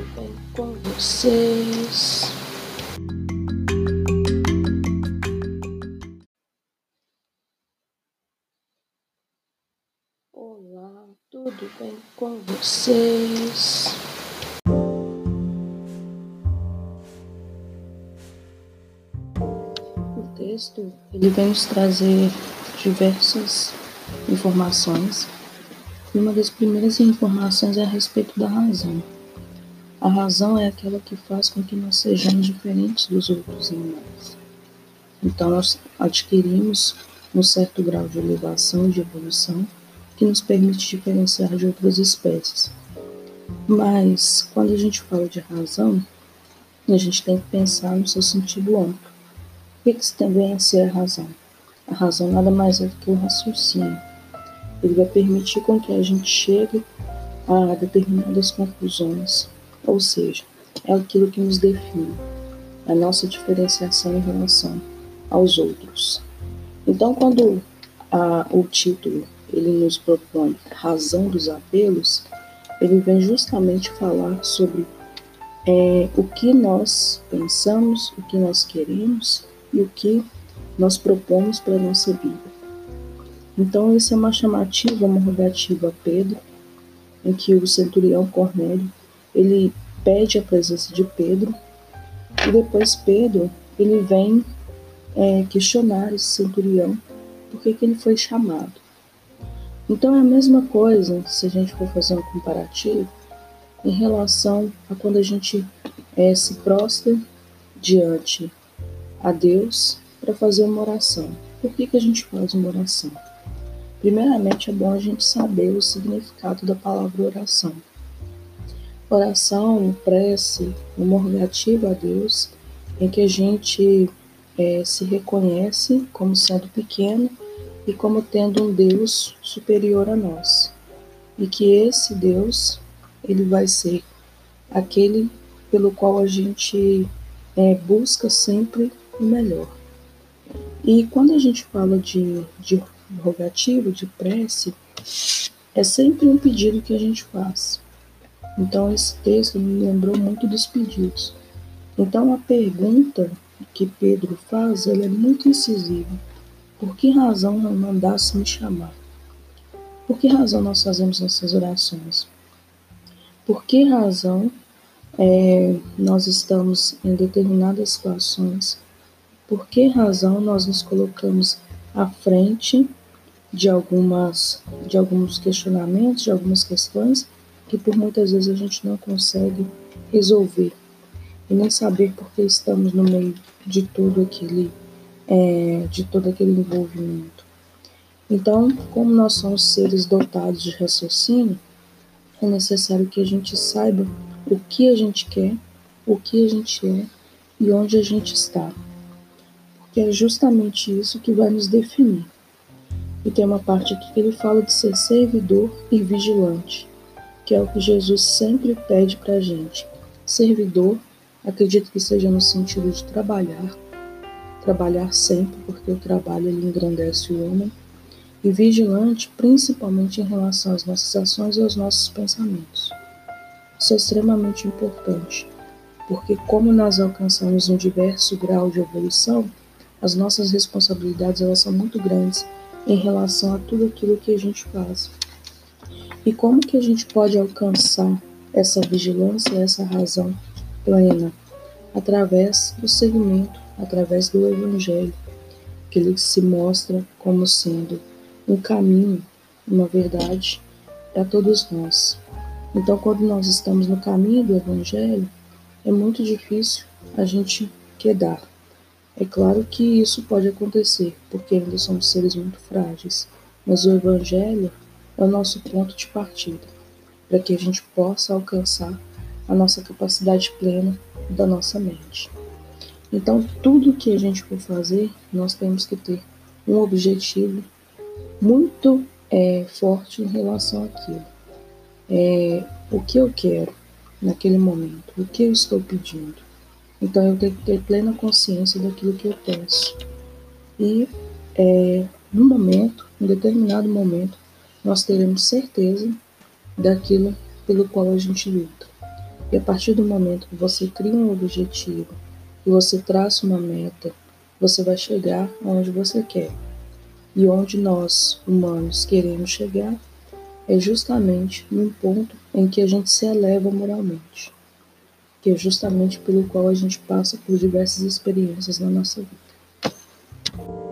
tudo bem com vocês? Olá, tudo bem com vocês? O texto ele vem nos trazer diversas informações e uma das primeiras informações é a respeito da razão. A razão é aquela que faz com que nós sejamos diferentes dos outros animais. Então, nós adquirimos um certo grau de elevação e de evolução que nos permite diferenciar de outras espécies. Mas, quando a gente fala de razão, a gente tem que pensar no seu sentido amplo. O que, que também é ser a razão? A razão nada mais é do que o raciocínio. Ele vai permitir com que a gente chegue a determinadas conclusões ou seja, é aquilo que nos define, a nossa diferenciação em relação aos outros. Então, quando a, o título ele nos propõe razão dos apelos, ele vem justamente falar sobre é, o que nós pensamos, o que nós queremos e o que nós propomos para a nossa vida. Então, essa é uma chamativa, uma rogativa a Pedro, em que o centurião Cornélio ele pede a presença de Pedro e depois Pedro ele vem é, questionar esse centurião por que, ele foi chamado. Então é a mesma coisa se a gente for fazer um comparativo em relação a quando a gente é, se prostra diante a Deus para fazer uma oração. Por que, que a gente faz uma oração? Primeiramente é bom a gente saber o significado da palavra oração. Oração, prece, uma rogativa a Deus, em que a gente é, se reconhece como sendo pequeno e como tendo um Deus superior a nós. E que esse Deus, ele vai ser aquele pelo qual a gente é, busca sempre o melhor. E quando a gente fala de, de rogativo, de prece, é sempre um pedido que a gente faz. Então, esse texto me lembrou muito dos pedidos. Então, a pergunta que Pedro faz ela é muito incisiva. Por que razão não mandasse me chamar? Por que razão nós fazemos nossas orações? Por que razão é, nós estamos em determinadas situações? Por que razão nós nos colocamos à frente de algumas de alguns questionamentos, de algumas questões que por muitas vezes a gente não consegue resolver e nem saber porque estamos no meio de todo aquele é, de todo aquele envolvimento. Então, como nós somos seres dotados de raciocínio, é necessário que a gente saiba o que a gente quer, o que a gente é e onde a gente está. Porque é justamente isso que vai nos definir. E tem uma parte aqui que ele fala de ser servidor e vigilante que é o que Jesus sempre pede para a gente. Servidor, acredito que seja no sentido de trabalhar, trabalhar sempre, porque o trabalho ele engrandece o homem, e vigilante, principalmente em relação às nossas ações e aos nossos pensamentos. Isso é extremamente importante, porque como nós alcançamos um diverso grau de evolução, as nossas responsabilidades elas são muito grandes em relação a tudo aquilo que a gente faz. E como que a gente pode alcançar essa vigilância, essa razão plena? Através do segmento, através do Evangelho, que ele se mostra como sendo um caminho, uma verdade para todos nós. Então, quando nós estamos no caminho do Evangelho, é muito difícil a gente quedar. É claro que isso pode acontecer, porque ainda somos seres muito frágeis, mas o Evangelho é o nosso ponto de partida, para que a gente possa alcançar a nossa capacidade plena da nossa mente. Então, tudo que a gente for fazer, nós temos que ter um objetivo muito é, forte em relação àquilo. É, o que eu quero naquele momento, o que eu estou pedindo. Então, eu tenho que ter plena consciência daquilo que eu peço. E, é, no momento, em determinado momento, nós teremos certeza daquilo pelo qual a gente luta. E a partir do momento que você cria um objetivo e você traça uma meta, você vai chegar onde você quer. E onde nós, humanos, queremos chegar é justamente num ponto em que a gente se eleva moralmente, que é justamente pelo qual a gente passa por diversas experiências na nossa vida.